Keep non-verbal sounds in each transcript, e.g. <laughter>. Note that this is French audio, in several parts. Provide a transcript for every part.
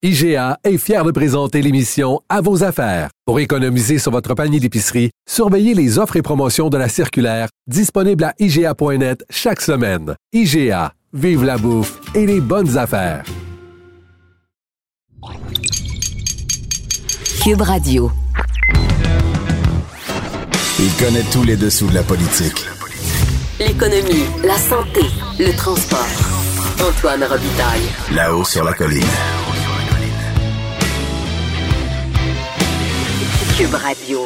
IGA est fier de présenter l'émission À vos affaires. Pour économiser sur votre panier d'épicerie, surveillez les offres et promotions de la circulaire disponible à IGA.net chaque semaine. IGA, vive la bouffe et les bonnes affaires. Cube Radio. Il connaît tous les dessous de la politique. L'économie, la santé, le transport. Antoine Robitaille. Là-haut sur la colline. Cube Radio.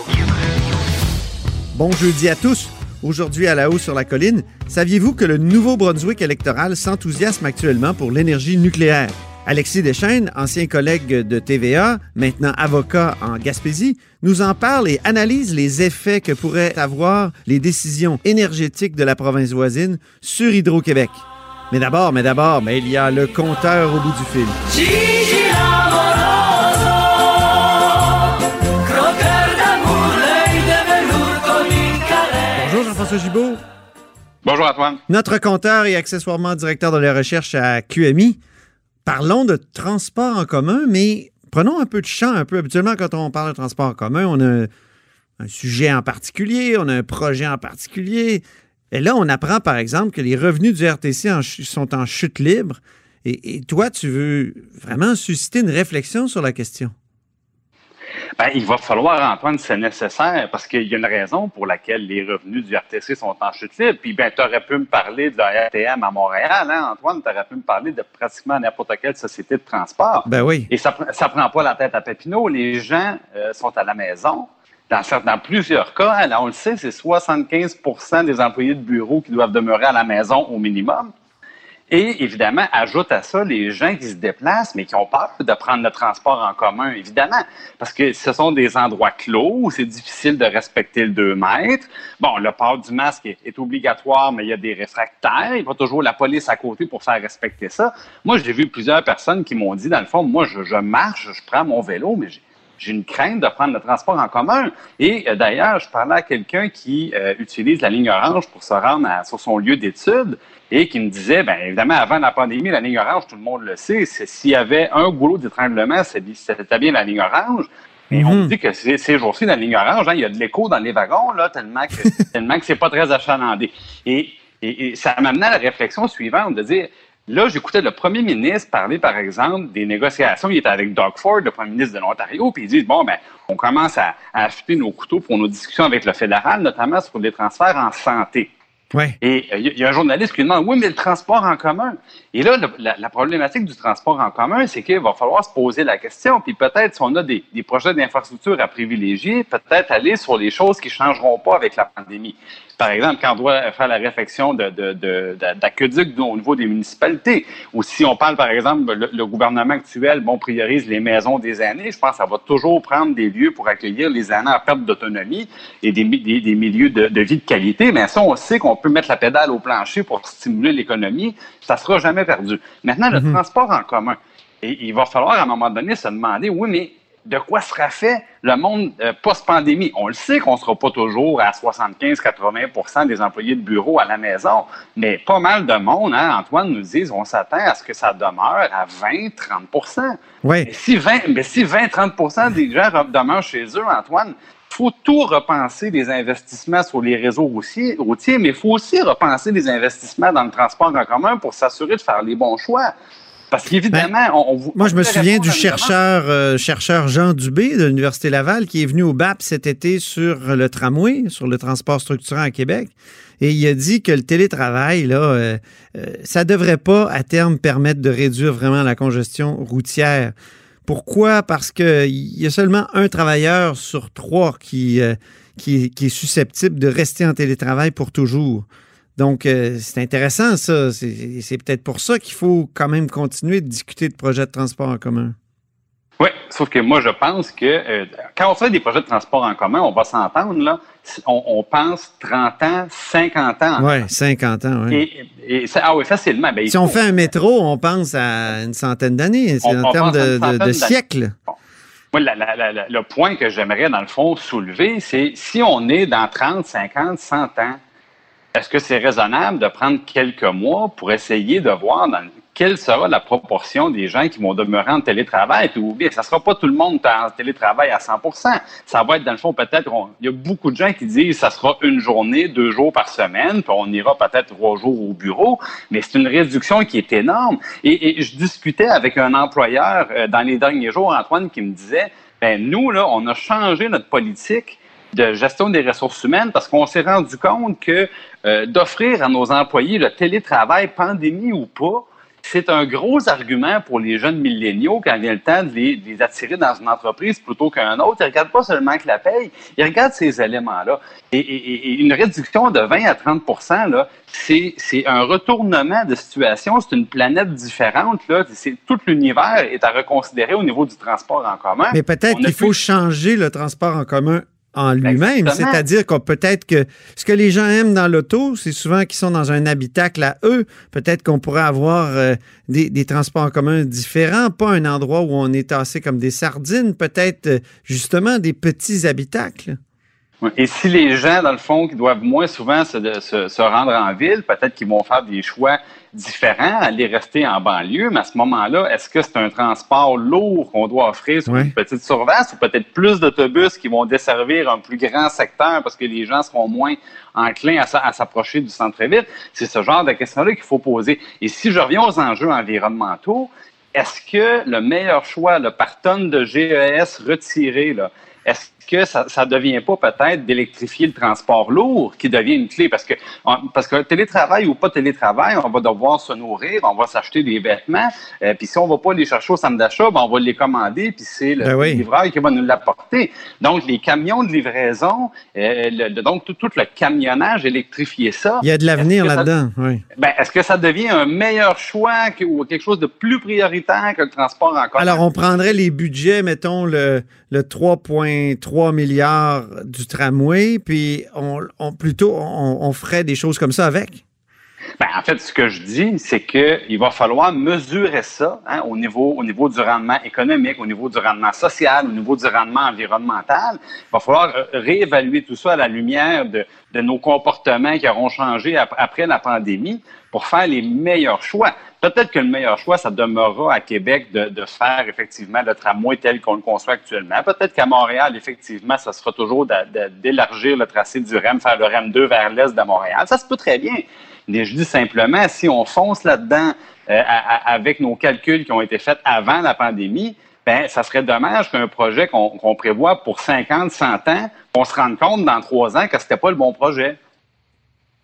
Bon jeudi à tous. Aujourd'hui à la haut sur la colline, saviez-vous que le Nouveau-Brunswick électoral s'enthousiasme actuellement pour l'énergie nucléaire? Alexis Deschaines, ancien collègue de TVA, maintenant avocat en Gaspésie, nous en parle et analyse les effets que pourraient avoir les décisions énergétiques de la province voisine sur Hydro-Québec. Mais d'abord, mais d'abord, mais il y a le compteur au bout du fil. Jean-François Gibault. Bonjour Antoine. Notre compteur et accessoirement directeur de la recherche à QMI. Parlons de transport en commun, mais prenons un peu de champ, un peu. Habituellement, quand on parle de transport en commun, on a un sujet en particulier, on a un projet en particulier. Et là, on apprend, par exemple, que les revenus du RTC en sont en chute libre. Et, et toi, tu veux vraiment susciter une réflexion sur la question? Ben, il va falloir, Antoine, c'est nécessaire parce qu'il y a une raison pour laquelle les revenus du RTC sont en chute libre. Puis, ben, tu aurais pu me parler de la RTM à Montréal, hein, Antoine? Tu aurais pu me parler de pratiquement n'importe quelle société de transport. Ben oui. Et ça ne prend pas la tête à Papineau. Les gens euh, sont à la maison. Dans, cer- dans plusieurs cas, hein, là, on le sait, c'est 75% des employés de bureau qui doivent demeurer à la maison au minimum. Et évidemment, ajoute à ça les gens qui se déplacent, mais qui ont peur de prendre le transport en commun, évidemment, parce que ce sont des endroits clos où c'est difficile de respecter le 2 mètres. Bon, le port du masque est, obligatoire, mais il y a des réfractaires. Il y a pas toujours la police à côté pour faire respecter ça. Moi, j'ai vu plusieurs personnes qui m'ont dit, dans le fond, moi, je, je marche, je prends mon vélo, mais j'ai j'ai une crainte de prendre le transport en commun. Et euh, d'ailleurs, je parlais à quelqu'un qui euh, utilise la ligne orange pour se rendre à- sur son lieu d'études et qui me disait, bien évidemment, avant la pandémie, la ligne orange, tout le monde le sait, s'il y avait un goulot d'étranglement, c'était bien la ligne orange. Mais on Mhm. me dit que ces, ces jours-ci, la ligne orange, hein, il y a de l'écho dans les wagons, là, tellement que, <laughs> tellement que c'est pas très achalandé. Et, et, et ça m'amenait à la réflexion suivante, de dire, Là, j'écoutais le premier ministre parler, par exemple, des négociations. Il était avec Doug Ford, le premier ministre de l'Ontario, puis il dit, bon, ben, on commence à, à affûter nos couteaux pour nos discussions avec le fédéral, notamment sur des transferts en santé. Ouais. Et euh, il y, a un journaliste qui lui demande, oui, mais le transport en commun. Et là, le- la, la problématique du transport en commun, c'est qu'il va falloir se poser la question, puis peut-être, si on a des, des projets d'infrastructure à privilégier, peut-être aller sur les choses qui changeront pas avec la pandémie. Par exemple, quand on doit faire la réflexion d'aqueducs au niveau des municipalités, ou si on parle, par exemple, le, le gouvernement actuel, bon, priorise les maisons des aînés, je pense que ça va toujours prendre des lieux pour accueillir les aînés en perte d'autonomie et des, mi- des, des milieux de, de vie de qualité. Mais ça, on sait qu'on peut mettre la pédale au plancher pour stimuler l'économie. Ça sera jamais perdu. Maintenant, le transport en commun. Et il va falloir, à un moment donné, se demander, oui, mais de quoi sera fait le monde euh, post-pandémie? On le sait qu'on ne sera pas toujours à 75-80% des employés de bureau à la maison, mais pas mal de monde, hein, Antoine nous dit, on s'attend à ce que ça demeure à 20-30 Ouais. mais si 20, mais si 20-30 des gens re- demeurent chez eux, Antoine, il faut tout repenser des investissements sur les réseaux routiers, routiers mais il faut aussi repenser des investissements dans le transport en commun pour s'assurer de faire les bons choix. Parce qu'évidemment, on, on vous- Ben, Moi, je me souviens du chercheur, euh, chercheur Jean Dubé de l'Université Laval qui est venu au BAP cet été sur le tramway, sur le transport structurant à Québec. Et il a dit que le télétravail, là, euh, euh, ça devrait pas à terme permettre de réduire vraiment la congestion routière. Pourquoi? Parce qu'il y a seulement un travailleur sur trois qui, euh, qui, qui est susceptible de rester en télétravail pour toujours. Donc, euh, c'est intéressant, ça. C'est peut-être pour ça qu'il faut quand même continuer de discuter de projets de transport en commun. Oui, sauf que moi, je pense que euh, quand on fait des projets de transport en commun, on va s'entendre, là, on, on pense 30 ans, 50 ans. Oui, 50 ans, oui. Et, et ça- ah oui, facilement. Ben, Si on fait un métro, on pense à une centaine d'années. C'est On- en termes de, de- siècles. Moi, la- la- la- la- le point que j'aimerais, dans le fond, soulever, c'est si on est dans 30, 50, 100 ans, est-ce que c'est raisonnable de prendre quelques mois pour essayer de voir dans quelle sera la proportion des gens qui vont demeurer en télétravail? Puis, bien, ça ne sera pas tout le monde en télétravail à 100% Ça va être, dans le fond, peut-être, il y a beaucoup de gens qui disent ça sera une journée, deux jours par semaine, puis on ira peut-être trois jours au bureau, mais c'est une réduction qui est énorme. Et, je discutais avec un employeur euh, dans les derniers jours, Antoine, qui me disait, ben nous, là, on a changé notre politique de gestion des ressources humaines parce qu'on s'est rendu compte que euh, d'offrir à nos employés le télétravail, pandémie ou pas, c'est un gros argument pour les jeunes milléniaux quand vient le temps de les, attirer dans une entreprise plutôt qu'un autre. Ils ne regardent pas seulement que la paye, ils regardent ces éléments-là. Et, une réduction de 20 à 30% c'est un retournement de situation. C'est une planète différente. Là. Tout l'univers est à reconsidérer au niveau du transport en commun. Mais peut-être qu'il faut changer le transport en commun en lui-même. C'est-à-dire qu'on peut-être que ce que les gens aiment dans l'auto, c'est souvent qu'ils sont dans un habitacle à eux. Peut-être qu'on pourrait avoir euh, des, transports en commun différents, pas un endroit où on est tassé comme des sardines, peut-être euh, justement des petits habitacles. Et si les gens, dans le fond, qui doivent moins souvent se, se rendre en ville, peut-être qu'ils vont faire des choix différent, aller rester en banlieue, mais à ce moment-là, est-ce que c'est un transport lourd qu'on doit offrir sur une petite surface ou peut-être plus d'autobus qui vont desservir un plus grand secteur parce que les gens seront moins enclins à, s'approcher du centre-ville? C'est ce genre de questions-là qu'il faut poser. Et si je reviens aux enjeux environnementaux, est-ce que le meilleur choix là, par tonne de GES retiré, est-ce que ça ne devient pas peut-être d'électrifier le transport lourd qui devient une clé? Parce que, parce que télétravail ou pas télétravail, on va devoir se nourrir, on va s'acheter des vêtements, euh, puis si on ne va pas les chercher au centre d'achat, ben, on va les commander, puis c'est le ben livreur qui va nous l'apporter. Donc, les camions de livraison, euh, donc tout, le camionnage, électrifier ça. Il y a de l'avenir là-dedans, oui. Ben, est-ce que ça devient un meilleur choix ou quelque chose de plus prioritaire que le transport en commun? Alors, on prendrait les budgets, mettons, le, le 3,3 milliards du tramway, puis on, plutôt on, ferait des choses comme ça avec? Ben, en fait, ce que je dis, c'est qu'il va falloir mesurer ça hein, au, niveau, au niveau du rendement économique, au niveau du rendement social, au niveau du rendement environnemental. Il va falloir réévaluer tout ça à la lumière de, de nos comportements qui auront changé après la pandémie pour faire les meilleurs choix. Peut-être que le meilleur choix, ça demeurera à Québec de, de faire effectivement le tramway tel qu'on le conçoit actuellement. Peut-être qu'à Montréal, effectivement, ça sera toujours d'élargir le tracé du REM, faire le REM 2 vers l'est de Montréal. Ça se peut très bien. Mais je dis simplement, si on fonce là-dedans euh, avec nos calculs qui ont été faits avant la pandémie, ben, ça serait dommage qu'un projet qu'on prévoit pour 50, 100 ans, on se rende compte dans trois ans que ce n'était pas le bon projet.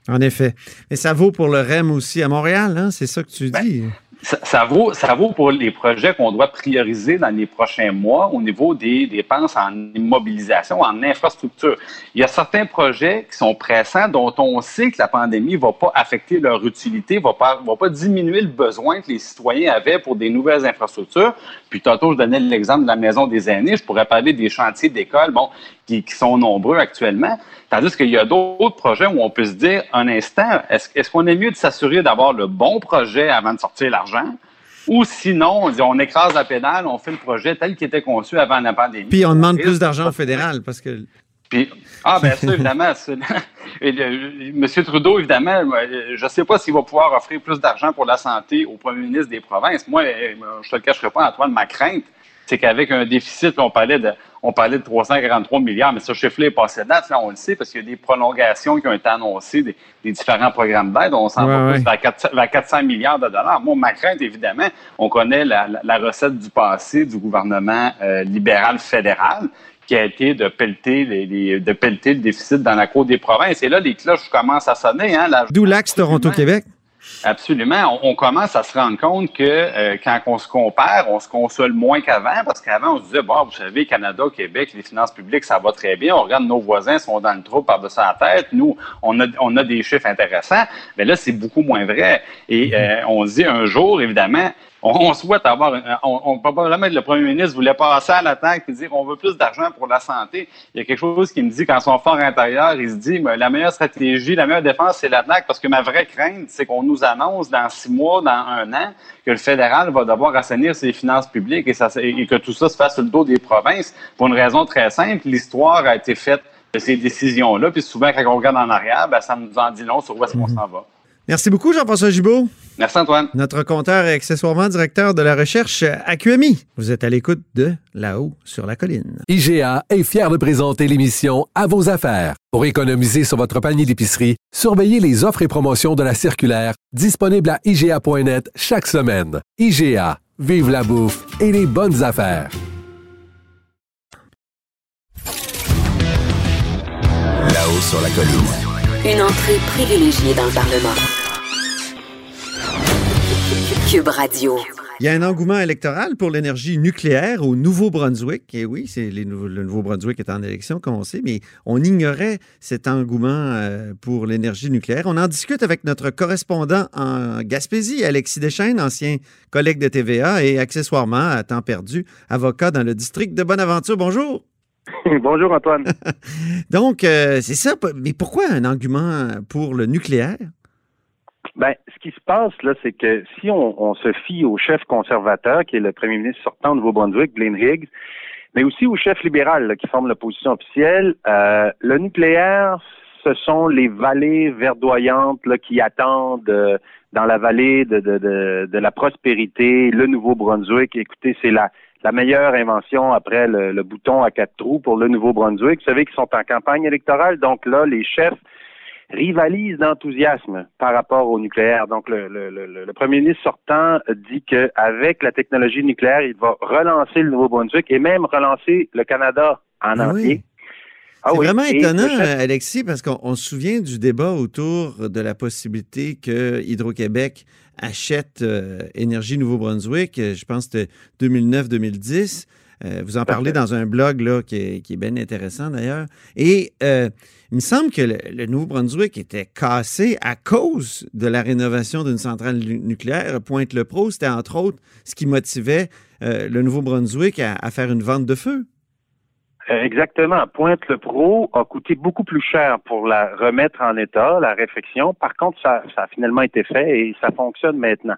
En effet. Mais ça vaut pour le REM aussi à Montréal, hein? c'est ça que tu ben, dis. Ça, vaut, ça vaut pour les projets qu'on doit prioriser dans les prochains mois au niveau des dépenses en immobilisation, en infrastructure. Il y a certains projets qui sont pressants dont on sait que la pandémie ne va pas affecter leur utilité, ne va pas, va pas diminuer le besoin que les citoyens avaient pour des nouvelles infrastructures. Puis tantôt, je donnais l'exemple de la maison des aînés. Je pourrais parler des chantiers d'école, bon, qui, qui, sont nombreux actuellement. Tandis qu'il y a d'autres projets où on peut se dire, un instant, est-ce, qu'on est mieux de s'assurer d'avoir le bon projet avant de sortir l'argent? Ou sinon, on, dit, on écrase la pédale, on fait le projet tel qu'il était conçu avant la pandémie. Puis on demande plus d'argent au fédéral parce que. Puis, ah, bien ça, <laughs> évidemment. <laughs> M. Trudeau, évidemment, je ne sais pas s'il va pouvoir offrir plus d'argent pour la santé au premier ministre des provinces. Moi, je ne te le cacherai pas, Antoine, ma crainte, c'est qu'avec un déficit, on parlait de, on parlait de 343 milliards, mais ce chiffre-là est passé date, là, on le sait, parce qu'il y a des prolongations qui ont été annoncées des, différents programmes d'aide. On s'en va plus vers, 400, milliards de dollars. Moi, ma crainte, évidemment, on connaît la, recette du passé du gouvernement euh, libéral fédéral qui a été de pelleter, les, de pelleter le déficit dans la Cour des provinces. Et là, les cloches commencent à sonner. Hein, D'où l'axe Toronto-Québec? Absolument. On, commence à se rendre compte que euh, quand on se compare, on se console moins qu'avant, parce qu'avant, on se disait, bon, vous savez, Canada, Québec, les finances publiques, ça va très bien. On regarde nos voisins, sont dans le trou par-dessus la tête. Nous, on a, on a des chiffres intéressants. Mais là, c'est beaucoup moins vrai. Et euh, on se dit un jour, évidemment, on souhaite avoir, on, on probablement le premier ministre voulait passer à l'attaque et dire on veut plus d'argent pour la santé. Il y a quelque chose qui me dit quand son fort intérieur, il se dit la meilleure stratégie, la meilleure défense, c'est l'attaque parce que ma vraie crainte, c'est qu'on nous annonce dans six mois, dans un an, que le fédéral va devoir assainir ses finances publiques et, ça, et que tout ça se fasse sur le dos des provinces pour une raison très simple. L'histoire a été faite de ces décisions-là, puis souvent quand on regarde en arrière, ben, ça nous en dit long sur où est-ce qu'on mhm. s'en va. Merci beaucoup, Jean-François Gibault. Merci, Antoine. Notre compteur et accessoirement directeur de la recherche à QMI. Vous êtes à l'écoute de Là-haut sur la colline. IGA est fier de présenter l'émission À vos affaires. Pour économiser sur votre panier d'épicerie, surveillez les offres et promotions de la circulaire disponible à IGA.net chaque semaine. IGA, vive la bouffe et les bonnes affaires. Là-haut sur la colline. Une entrée privilégiée dans le Parlement. Cube Radio. Il y a un engouement électoral pour l'énergie nucléaire au Nouveau-Brunswick. Et oui, c'est les le Nouveau-Brunswick est en élection, comme on sait, mais on ignorait cet engouement euh, pour l'énergie nucléaire. On en discute avec notre correspondant en Gaspésie, Alexis Deschaines, ancien collègue de TVA et accessoirement à temps perdu, avocat dans le district de Bonaventure. Bonjour. <laughs> Bonjour Antoine. <laughs> Donc, euh, c'est ça. Mais pourquoi un engouement pour le nucléaire? Ben, ce qui se passe là, c'est que si on, on se fie au chef conservateur, qui est le premier ministre sortant au Nouveau-Brunswick, Blaine Higgs, mais aussi au chef libéral là, qui forme l'opposition officielle, euh, le nucléaire, ce sont les vallées verdoyantes là, qui attendent euh, dans la vallée de, de, de, de la prospérité, le Nouveau-Brunswick. Écoutez, c'est la, la meilleure invention après le, le bouton à quatre trous pour le Nouveau-Brunswick. Vous savez qu'ils sont en campagne électorale, donc là, les chefs rivalisent d'enthousiasme par rapport au nucléaire. Donc, le, le, le, le premier ministre sortant dit qu'avec la technologie nucléaire, il va relancer le Nouveau-Brunswick et même relancer le Canada en Ah entier. oui. Ah C'est oui. vraiment étonnant, chef- Alexis, parce qu'on on se souvient du débat autour de la possibilité que Hydro-Québec achète euh, Énergie Nouveau-Brunswick. Euh, Je pense que c'était 2009-2010. Euh, vous en parlez dans un blog là, qui, est, qui est bien intéressant d'ailleurs. Et euh, il me semble que le, le Nouveau-Brunswick était cassé à cause de la rénovation d'une centrale nu- nucléaire. Pointe-le-Pro, c'était entre autres ce qui motivait euh, le Nouveau-Brunswick à- à faire une vente de feu. Exactement. Pointe le Pro a coûté beaucoup plus cher pour la remettre en état, la réfection. Par contre, ça, ça a finalement été fait et ça fonctionne maintenant.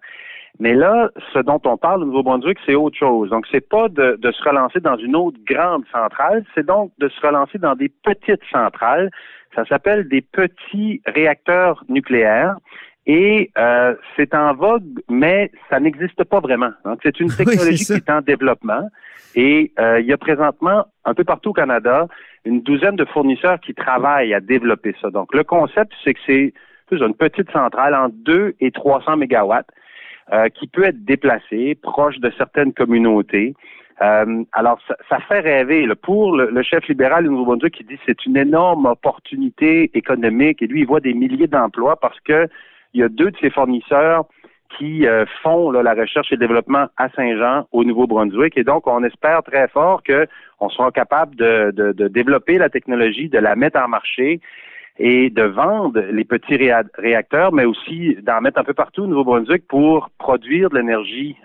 Mais là, ce dont on parle au Nouveau-Brunswick, c'est autre chose. Donc, c'est pas de, de se relancer dans une autre grande centrale, c'est donc de se relancer dans des petites centrales. Ça s'appelle des petits réacteurs nucléaires. Et euh, c'est en vogue, mais ça n'existe pas vraiment. Donc, c'est une <laughs> Oui, technologie qui est en développement. Et euh, il y a présentement, un peu partout au Canada, une douzaine de fournisseurs qui travaillent à développer ça. Donc, le concept, c'est que c'est une petite centrale entre 2 et 300 mégawatts euh, qui peut être déplacée proche de certaines communautés. Euh, alors, ça, ça fait rêver. là. Pour le, le chef libéral du Nouveau-Brunswick, qui dit c'est une énorme opportunité économique et lui, il voit des milliers d'emplois parce que il y a deux de ses fournisseurs qui euh, font là, la recherche et le développement à Saint-Jean, au Nouveau-Brunswick. Et donc, on espère très fort qu'on sera capable de, de, de développer la technologie, de la mettre en marché et de vendre les petits réa- réacteurs, mais aussi d'en mettre un peu partout au Nouveau-Brunswick pour produire de l'énergie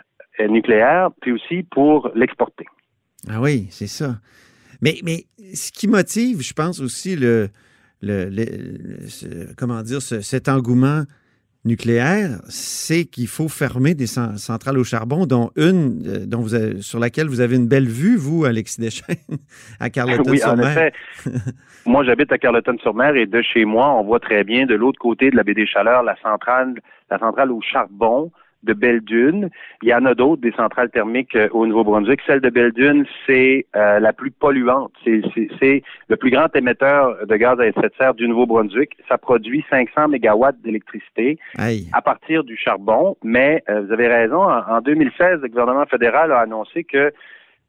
euh, nucléaire, puis aussi pour l'exporter. Ah oui, c'est ça. Mais, mais ce qui motive, je pense aussi le, le, comment dire, ce- cet engouement nucléaire, c'est qu'il faut fermer des cen- centrales au charbon, dont une euh, dont vous avez- sur laquelle vous avez une belle vue, vous, Alexis Deschênes, <laughs> à oui, en Carleton-sur-Mer. effet. moi, j'habite à Carleton-sur-Mer et de chez moi, on voit très bien de l'autre côté de la baie des Chaleurs la centrale, la centrale au charbon de Belle-Dune. Il y en a d'autres, des centrales thermiques euh, au Nouveau-Brunswick. Celle de Belle-Dune, c'est euh, la plus polluante. C'est- le plus grand émetteur de gaz à effet de serre du Nouveau-Brunswick. Ça produit 500 mégawatts d'électricité à partir du charbon. Mais euh, vous avez raison, en, en 2016, le gouvernement fédéral a annoncé que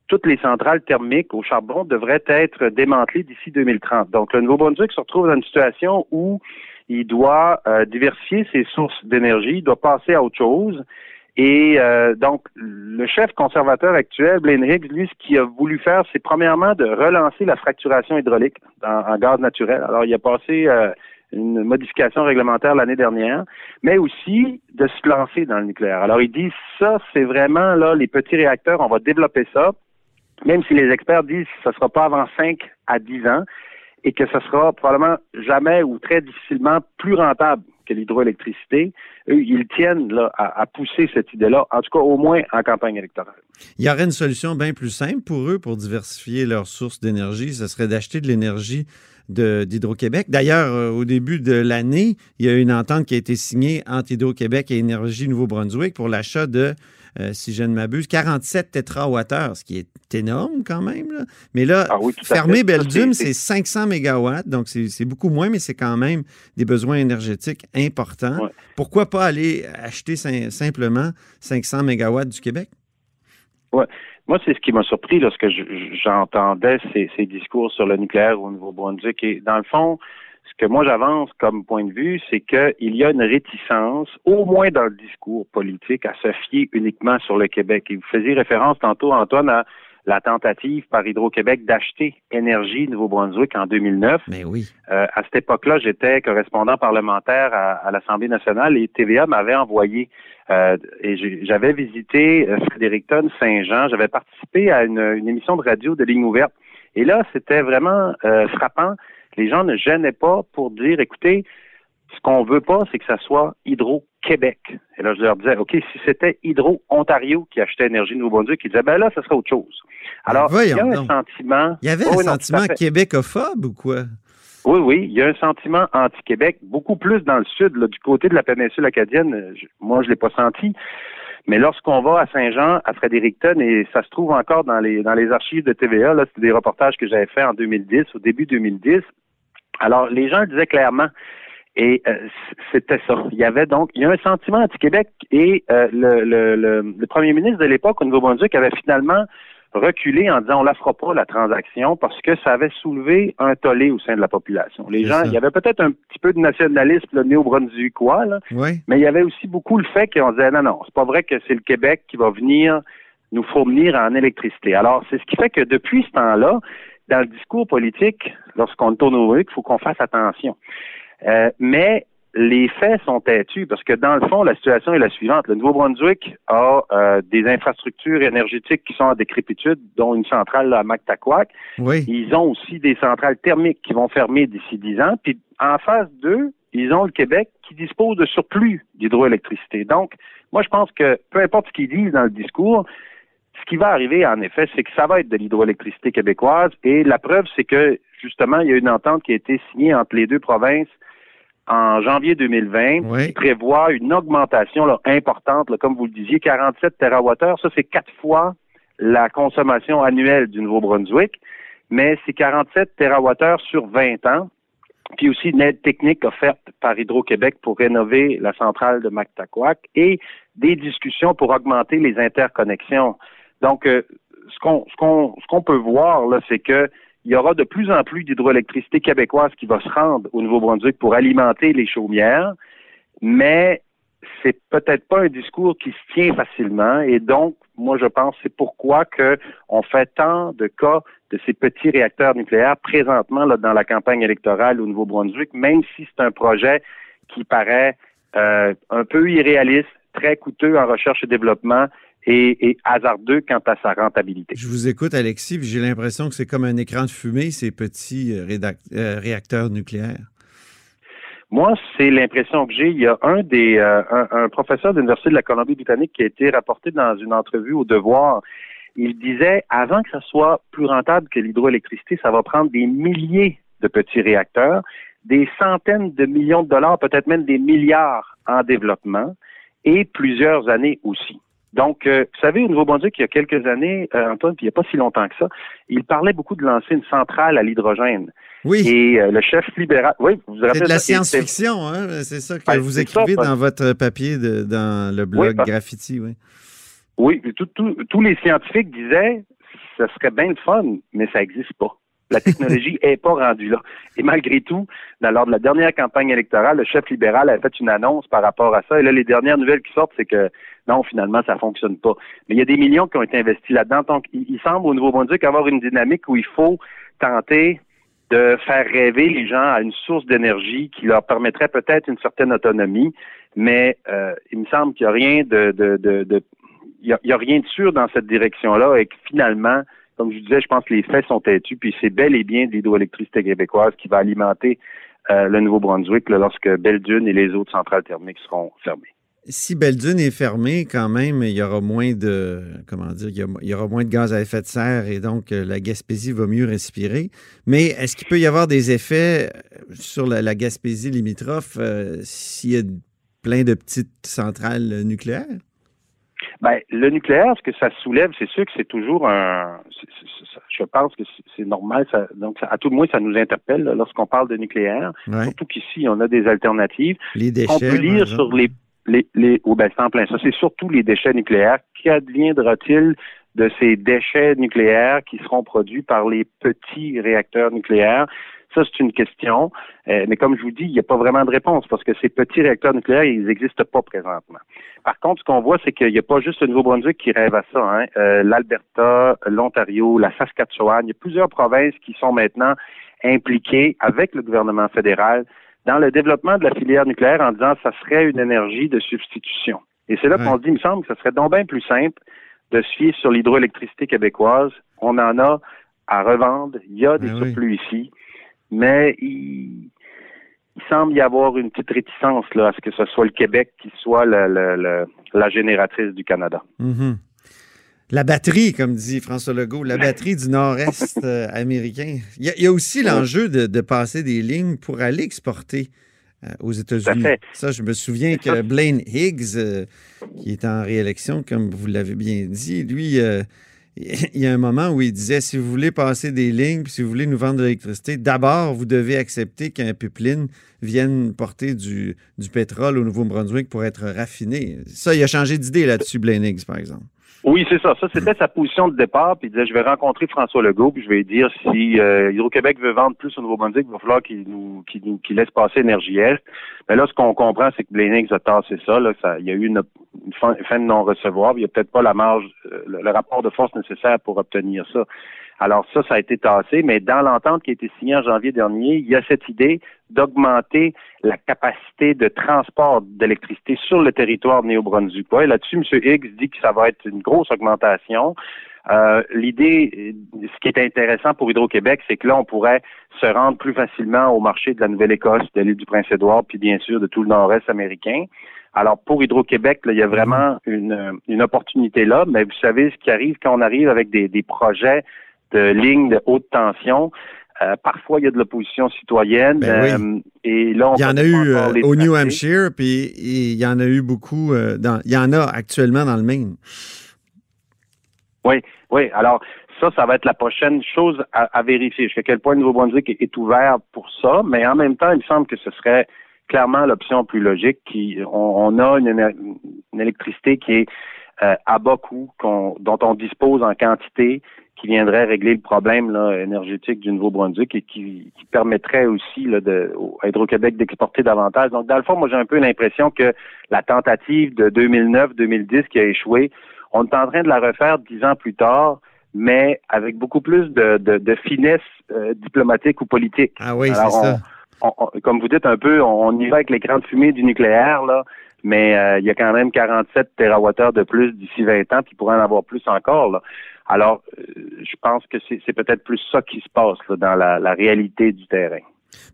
toutes les centrales thermiques au charbon devraient être démantelées d'ici 2030. Donc, le Nouveau-Brunswick se retrouve dans une situation où il doit euh, diversifier ses sources d'énergie, il doit passer à autre chose. Et euh, donc, le chef conservateur actuel, Blaine Higgs, lui, ce qu'il a voulu faire, c'est premièrement de relancer la fracturation hydraulique en, gaz naturel. Alors, il a passé euh, une modification réglementaire l'année dernière, mais aussi de se lancer dans le nucléaire. Alors, il dit, ça, c'est vraiment, là, les petits réacteurs, on va développer ça, même si les experts disent que ce ne sera pas avant 5 à 10 ans et que ce sera probablement jamais ou très difficilement plus rentable que l'hydroélectricité, eux, ils tiennent à pousser cette idée-là, en tout cas au moins en campagne électorale. Il y aurait une solution bien plus simple pour eux pour diversifier leurs sources d'énergie. Ce serait d'acheter de l'énergie d'Hydro-Québec. D'ailleurs, euh, au début de l'année, il y a une entente qui a été signée entre Hydro-Québec et Énergie Nouveau-Brunswick pour l'achat de, euh, si je ne m'abuse, 47 térawattheures, ce qui est énorme quand même. Mais là, Ah oui, fermer. Belgium, C'est- c'est 500 mégawatts, donc c'est beaucoup moins, mais c'est quand même des besoins énergétiques importants. Ouais. Pourquoi pas aller acheter sim- simplement 500 mégawatts du Québec? Moi, c'est ce qui m'a surpris lorsque je- j'entendais ces, ces discours sur le nucléaire au Nouveau-Brunswick. Et dans le fond, ce que moi j'avance comme point de vue, c'est qu'il y a une réticence, au moins dans le discours politique, à se fier uniquement sur le Québec. Et vous faisiez référence tantôt, Antoine, à la tentative par Hydro-Québec d'acheter Énergie Nouveau-Brunswick en 2009. Mais oui. Euh, à cette époque-là, j'étais correspondant parlementaire à, à l'Assemblée nationale et TVA m'avait envoyé euh, et j'avais visité euh, Fredericton, Saint-Jean. J'avais participé à une, une émission de radio de ligne ouverte. Et là, c'était vraiment euh, frappant. Les gens ne gênaient pas pour dire, écoutez, ce qu'on veut pas, c'est que ça soit Hydro-Québec. Et là, je leur disais, OK, si c'était Hydro-Ontario qui achetait Énergie Nouveau-Brunswick, ils disaient, ben là, ça serait autre chose. Alors, il y a un donc. sentiment... Il y avait Oh, un oui, sentiment québécophobe ou quoi? Oui, oui, il y a un sentiment anti-Québec, beaucoup plus dans le sud, là, du côté de la péninsule acadienne. je- moi, je l'ai pas senti. Mais lorsqu'on va à Saint-Jean, à Fredericton, et ça se trouve encore dans les dans les archives de TVA, là, c'est des reportages que j'avais fait en 2010, au début 2010. Alors, les gens disaient clairement. Et euh, c'était ça. Il y avait donc, il y a un sentiment anti-Québec et euh, le, le, le, le premier ministre de l'époque au Nouveau-Brunswick avait finalement reculé en disant on la fera pas la transaction parce que ça avait soulevé un tollé au sein de la population. Les gens, ça. il y avait peut-être un petit peu de nationalisme le néo-brunswickois, là, Oui. mais il y avait aussi beaucoup le fait qu'on disait non, non, c'est pas vrai que c'est le Québec qui va venir nous fournir en électricité. Alors, c'est ce qui fait que depuis ce temps-là, dans le discours politique, lorsqu'on tourne au il faut qu'on fasse attention. Euh, mais les faits sont têtus parce que dans le fond, la situation est la suivante. Le Nouveau-Brunswick a euh, des infrastructures énergétiques qui sont en décrépitude, dont une centrale à Mactaquac. Oui. Ils ont aussi des centrales thermiques qui vont fermer d'ici 10 ans. Puis en phase 2, ils ont le Québec qui dispose de surplus d'hydroélectricité. Donc, moi, je pense que peu importe ce qu'ils disent dans le discours, ce qui va arriver, en effet, c'est que ça va être de l'hydroélectricité québécoise. Et la preuve, c'est que, justement, il y a une entente qui a été signée entre les deux provinces en janvier 2020 Oui. qui prévoit une augmentation là, importante, là, comme vous le disiez, 47 TWh. Ça, c'est quatre fois la consommation annuelle du Nouveau-Brunswick, mais c'est 47 TWh sur 20 ans. Puis aussi une aide technique offerte par Hydro-Québec pour rénover la centrale de Mactaquac et des discussions pour augmenter les interconnexions. Donc, euh, ce qu'on ce qu'on ce qu'on peut voir là, c'est que il y aura de plus en plus d'hydroélectricité québécoise qui va se rendre au Nouveau-Brunswick pour alimenter les chaumières, mais c'est peut-être pas un discours qui se tient facilement. Et donc moi je pense c'est pourquoi que on fait tant de cas de ces petits réacteurs nucléaires présentement là, dans la campagne électorale au Nouveau-Brunswick, même si c'est un projet qui paraît euh, un peu irréaliste, très coûteux en recherche et développement et, et hasardeux quant à sa rentabilité. Je vous écoute, Alexis, puis j'ai l'impression que c'est comme un écran de fumée, ces petits euh, euh, réacteurs nucléaires. Moi, c'est l'impression que j'ai. Il y a un des euh, un, un professeur de l'Université de la Colombie-Britannique qui a été rapporté dans une entrevue au Devoir. Il disait avant que ça soit plus rentable que l'hydroélectricité, ça va prendre des milliers de petits réacteurs, des centaines de millions de dollars, peut-être même des milliards en développement et plusieurs années aussi. Donc, euh, vous savez, au Nouveau-Brunswick, il y a quelques années, euh, Antoine, puis il n'y a pas si longtemps que ça, il parlait beaucoup de lancer une centrale à l'hydrogène. Oui. Et euh, le chef libéral, oui, vous vous rappelez C'est de la science-fiction, hein? C'est ça que Ben, vous écrivez ça, dans votre papier de, dans le blog parce- Graffiti, oui. Oui, puis tout- tout- tous les scientifiques disaient ça serait bien le fun, mais ça n'existe pas. La technologie <laughs> est pas rendue là. Et malgré tout, dans, lors de la dernière campagne électorale, le chef libéral a fait une annonce par rapport à ça. Et là, les dernières nouvelles qui sortent, c'est que non, finalement, ça fonctionne pas. Mais il y a des millions qui ont été investis là-dedans. Donc, il, semble au Nouveau-Brunswick avoir une dynamique où il faut tenter de faire rêver les gens à une source d'énergie qui leur permettrait peut-être une certaine autonomie, mais euh, il me semble qu'il n'y a rien de, de, de, il a rien de sûr dans cette direction-là et que finalement, comme je disais, je pense que les faits sont têtus, puis c'est bel et bien de l'hydroélectricité québécoise qui va alimenter euh, le Nouveau-Brunswick lorsque Belle-Dune et les autres centrales thermiques seront fermées. si Belle-Dune est fermée, quand même, il y aura moins de comment dire, il y, aura moins de gaz à effet de serre et donc euh, la Gaspésie va mieux respirer. Mais est-ce qu'il peut y avoir des effets sur la, Gaspésie limitrophe s'il y a plein de petites centrales nucléaires? Ben, le nucléaire, ce que ça soulève, c'est sûr que c'est toujours un. je pense que c'est normal. Ça, donc, à tout le moins, ça nous interpelle lorsqu'on parle de nucléaire. Surtout qu'ici, on a des alternatives. Les déchets. On peut lire sur les les, les oh, ben, en plein ça. C'est surtout les déchets nucléaires. Qu'adviendra-t-il de ces déchets nucléaires qui seront produits par les petits réacteurs nucléaires? Ça, c'est une question. Euh, mais comme je vous dis, il n'y a pas vraiment de réponse parce que ces petits réacteurs nucléaires, ils n'existent pas présentement. Par contre, ce qu'on voit, c'est qu'il n'y a pas juste le Nouveau-Brunswick qui rêve à ça. Hein. Euh, L'Alberta, l'Ontario, la Saskatchewan, il y a plusieurs provinces qui sont maintenant impliquées avec le gouvernement fédéral dans le développement de la filière nucléaire en disant que ça serait une énergie de substitution. Et c'est là qu'on dit, il me semble que ça serait donc bien plus simple de se fier sur l'hydroélectricité québécoise. On en a à revendre. Il y a des ben surplus ici mais il, semble y avoir une petite réticence là, à ce que ce soit le Québec qui soit la génératrice du Canada. Mm-hmm. La batterie, comme dit François Legault, la batterie du nord-est euh, américain. Il y, a, aussi l'enjeu de, passer des lignes pour aller exporter euh, aux États-Unis. Ça, je me souviens que Blaine Higgs, euh, qui est en réélection, comme vous l'avez bien dit, lui, <laughs> il y a un moment où il disait si vous voulez passer des lignes, si vous voulez nous vendre de l'électricité, d'abord, vous devez accepter qu'un pipeline vienne porter du, du pétrole au Nouveau-Brunswick pour être raffiné. Ça, il a changé d'idée là-dessus, Higgs, par exemple. Oui, c'est ça. Ça, c'était sa position de départ. Puis il disait, je vais rencontrer François Legault, puis je vais lui dire si euh, Hydro-Québec veut vendre plus au Nouveau-Brunswick, il va falloir qu'il nous, qu'il laisse passer Énergie Est. Mais là, ce qu'on comprend, c'est que Blénix a tassé ça, là. Ça, il y a eu une, fin, de non-recevoir. Il n'y a peut-être pas la marge, euh, le, rapport de force nécessaire pour obtenir ça. Alors ça, ça a été tassé, mais dans l'entente qui a été signée en janvier dernier, il y a cette idée d'augmenter la capacité de transport d'électricité sur le territoire de Néo-Brunswick. là-dessus, M. Higgs dit que ça va être une grosse augmentation. Euh, l'idée, ce qui est intéressant pour Hydro-Québec, c'est que là, on pourrait se rendre plus facilement au marché de la Nouvelle-Écosse, de l'île du Prince-Édouard, puis bien sûr de tout le nord-est américain. Alors, pour Hydro-Québec, il y a vraiment une, une opportunité là, mais vous savez ce qui arrive quand on arrive avec des, des projets de lignes de haute tension. Euh, parfois, il y a de l'opposition citoyenne. Ben euh, et là, il y en a eu euh, au New Hampshire, puis il y en a eu beaucoup. dans, il y en a actuellement dans le Maine. Oui, oui. Alors, ça, ça va être la prochaine chose à, vérifier. Jusqu'à quel point le Nouveau-Brunswick est, ouvert pour ça, mais en même temps, il me semble que ce serait clairement l'option plus logique. Qui, on, a une, électricité qui est à bas coût, dont on dispose en quantité, qui viendrait régler le problème là, énergétique du Nouveau-Brunswick et qui, permettrait aussi là, de, à Hydro-Québec d'exporter davantage. Donc, dans le fond, moi, j'ai un peu l'impression que la tentative de 2009-2010 qui a échoué, on est en train de la refaire dix ans plus tard, mais avec beaucoup plus de, de, finesse euh, diplomatique ou politique. Ah oui, c'est ça. Comme vous dites un peu, on, y va avec l'écran de fumée du nucléaire, là, mais euh, il y a quand même 47 TWh de plus d'ici 20 ans, puis il pourrait en avoir plus encore. Alors, euh, je pense que c'est peut-être plus ça qui se passe dans la, réalité du terrain.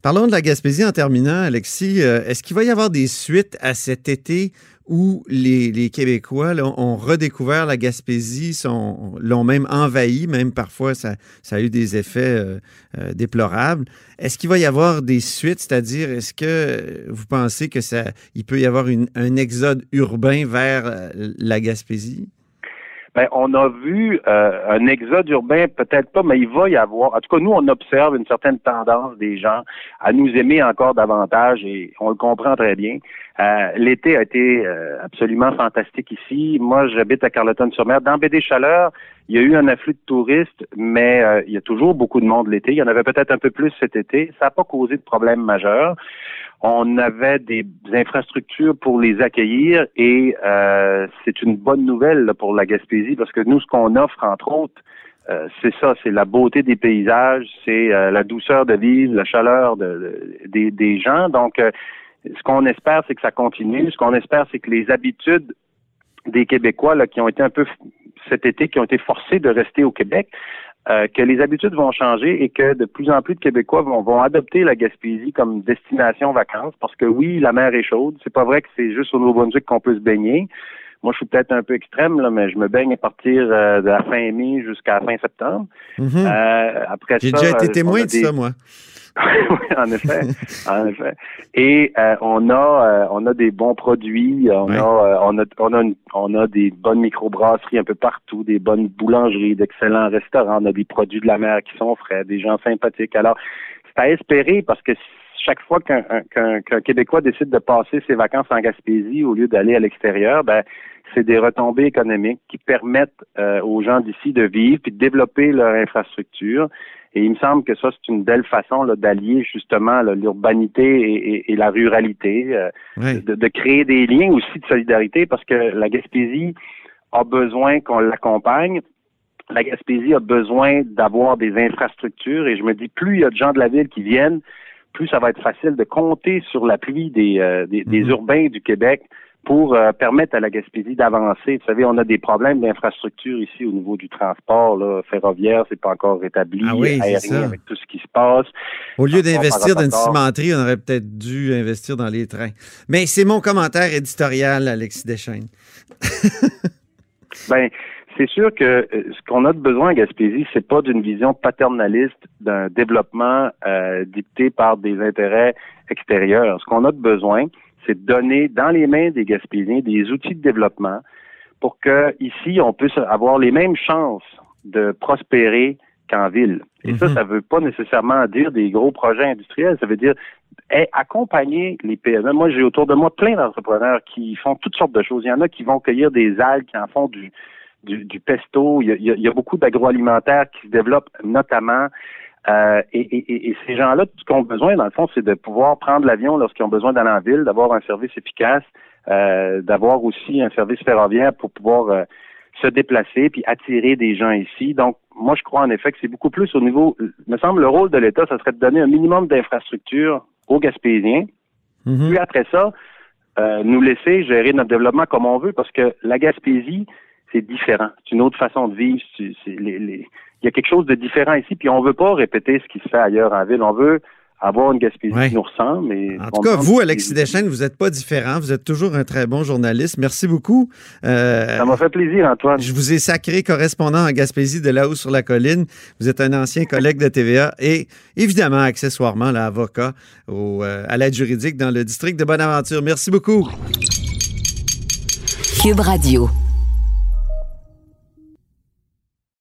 Parlons de la Gaspésie en terminant, Alexis. Euh, est-ce qu'il va y avoir des suites à cet été où les, Québécois ont redécouvert la Gaspésie, l'ont même envahi, même parfois ça, a eu des effets euh, déplorables. Est-ce qu'il va y avoir des suites, c'est-à-dire est-ce que vous pensez que ça, il peut y avoir un exode urbain vers la Gaspésie? Ben, on a vu euh, un exode urbain, peut-être pas, mais il va y avoir. En tout cas, nous, on observe une certaine tendance des gens à nous aimer encore davantage et on le comprend très bien. Euh, l'été a été euh, absolument fantastique ici. Moi, j'habite à Carleton-sur-Mer. Dans Baie-des-Chaleurs, il y a eu un afflux de touristes, mais il y a toujours beaucoup de monde l'été. Il y en avait peut-être un peu plus cet été. Ça n'a pas causé de problème majeur on avait des infrastructures pour les accueillir et euh, c'est une bonne nouvelle pour la Gaspésie parce que nous, ce qu'on offre, entre autres, euh, c'est ça, c'est la beauté des paysages, c'est euh, la douceur de vivre, la chaleur de, des, gens. Donc, ce qu'on espère, c'est que ça continue. Ce qu'on espère, c'est que les habitudes des Québécois là, qui ont été un peu cet été, qui ont été forcés de rester au Québec, euh, que les habitudes vont changer et que de plus en plus de Québécois vont, vont adopter la Gaspésie comme destination vacances parce que oui, la mer est chaude. C'est pas vrai que c'est juste au Nouveau-Brunswick qu'on peut se baigner. Moi, je suis peut-être un peu extrême, là, mais je me baigne à partir euh, de la fin mai jusqu'à la fin septembre. Mhm. Euh, après J'ai déjà été euh, témoin de ça, moi. <laughs> oui, en effet, en <laughs> effet. Et euh, on a euh, on a des bons produits, on a euh, on a on a une- on a des bonnes microbrasseries un peu partout, des bonnes boulangeries, d'excellents restaurants, on a des produits de la mer qui sont frais, des gens sympathiques. Alors, c'est à espérer parce que chaque fois qu'un un- qu'un qu'un Québécois décide de passer ses vacances en Gaspésie au lieu d'aller à l'extérieur, ben c'est des retombées économiques qui permettent euh, aux gens d'ici de vivre puis de développer leur infrastructure. Et il me semble que ça, c'est une belle façon d'allier justement l'urbanité et, et- et la ruralité, euh, de, de créer des liens aussi de solidarité parce que la Gaspésie a besoin qu'on l'accompagne. La Gaspésie a besoin d'avoir des infrastructures et je me dis, plus il y a de gens de la ville qui viennent, plus ça va être facile de compter sur l'appui des, euh, des, des Mhm. urbains du Québec pour euh, permettre à la Gaspésie d'avancer. Vous savez, on a des problèmes d'infrastructure ici au niveau du transport là, ferroviaire, c'est pas encore rétabli, Ah oui, aérien avec tout ce qui se passe. Au lieu d'investir dans une cimenterie, on aurait peut-être dû investir dans les trains. Mais c'est mon commentaire éditorial, Alexis Deschaines. Ben, c'est sûr que euh, ce qu'on a de besoin à Gaspésie, c'est pas d'une vision paternaliste d'un développement euh, dicté par des intérêts extérieurs. Ce qu'on a de besoin, c'est de donner dans les mains des Gaspésiens des outils de développement pour que ici on puisse avoir les mêmes chances de prospérer qu'en ville. Et ça, Mhm. ça veut pas nécessairement dire des gros projets industriels. Ça veut dire accompagner les PME. Moi, j'ai autour de moi plein d'entrepreneurs qui font toutes sortes de choses. Il y en a qui vont cueillir des algues, qui en font du, du, du pesto. Il y a, il y a- il y a beaucoup d'agroalimentaires qui se développent, notamment. Euh, et, et- et- ces gens-là, tout ce qu'ils ont besoin, dans le fond, c'est de pouvoir prendre l'avion lorsqu'ils ont besoin d'aller en ville, d'avoir un service efficace, euh, d'avoir aussi un service ferroviaire pour pouvoir euh, se déplacer puis attirer des gens ici. Donc, moi, je crois en effet que c'est beaucoup plus au niveau, me semble, le rôle de l'État, ça serait de donner un minimum d'infrastructures aux Gaspésiens, Mhm. puis après ça, euh, nous laisser gérer notre développement comme on veut, parce que la Gaspésie, c'est différent. C'est une autre façon de vivre. Les- les- Il y a quelque chose de différent ici, puis on veut pas répéter ce qui se fait ailleurs en ville. On veut avoir une Gaspésie Ouais. qui nous ressemble. Et En tout cas, vous, Alexis Deschaines, vous n'êtes pas différent. Vous êtes toujours un très bon journaliste. Merci beaucoup. Euh, Ça m'a fait plaisir, Antoine. je vous ai sacré correspondant en Gaspésie de là-haut sur la colline. Vous êtes un ancien collègue de TVA et évidemment, accessoirement, là, avocat au, euh, à l'aide juridique dans le district de Bonaventure. Merci beaucoup. Cube Radio.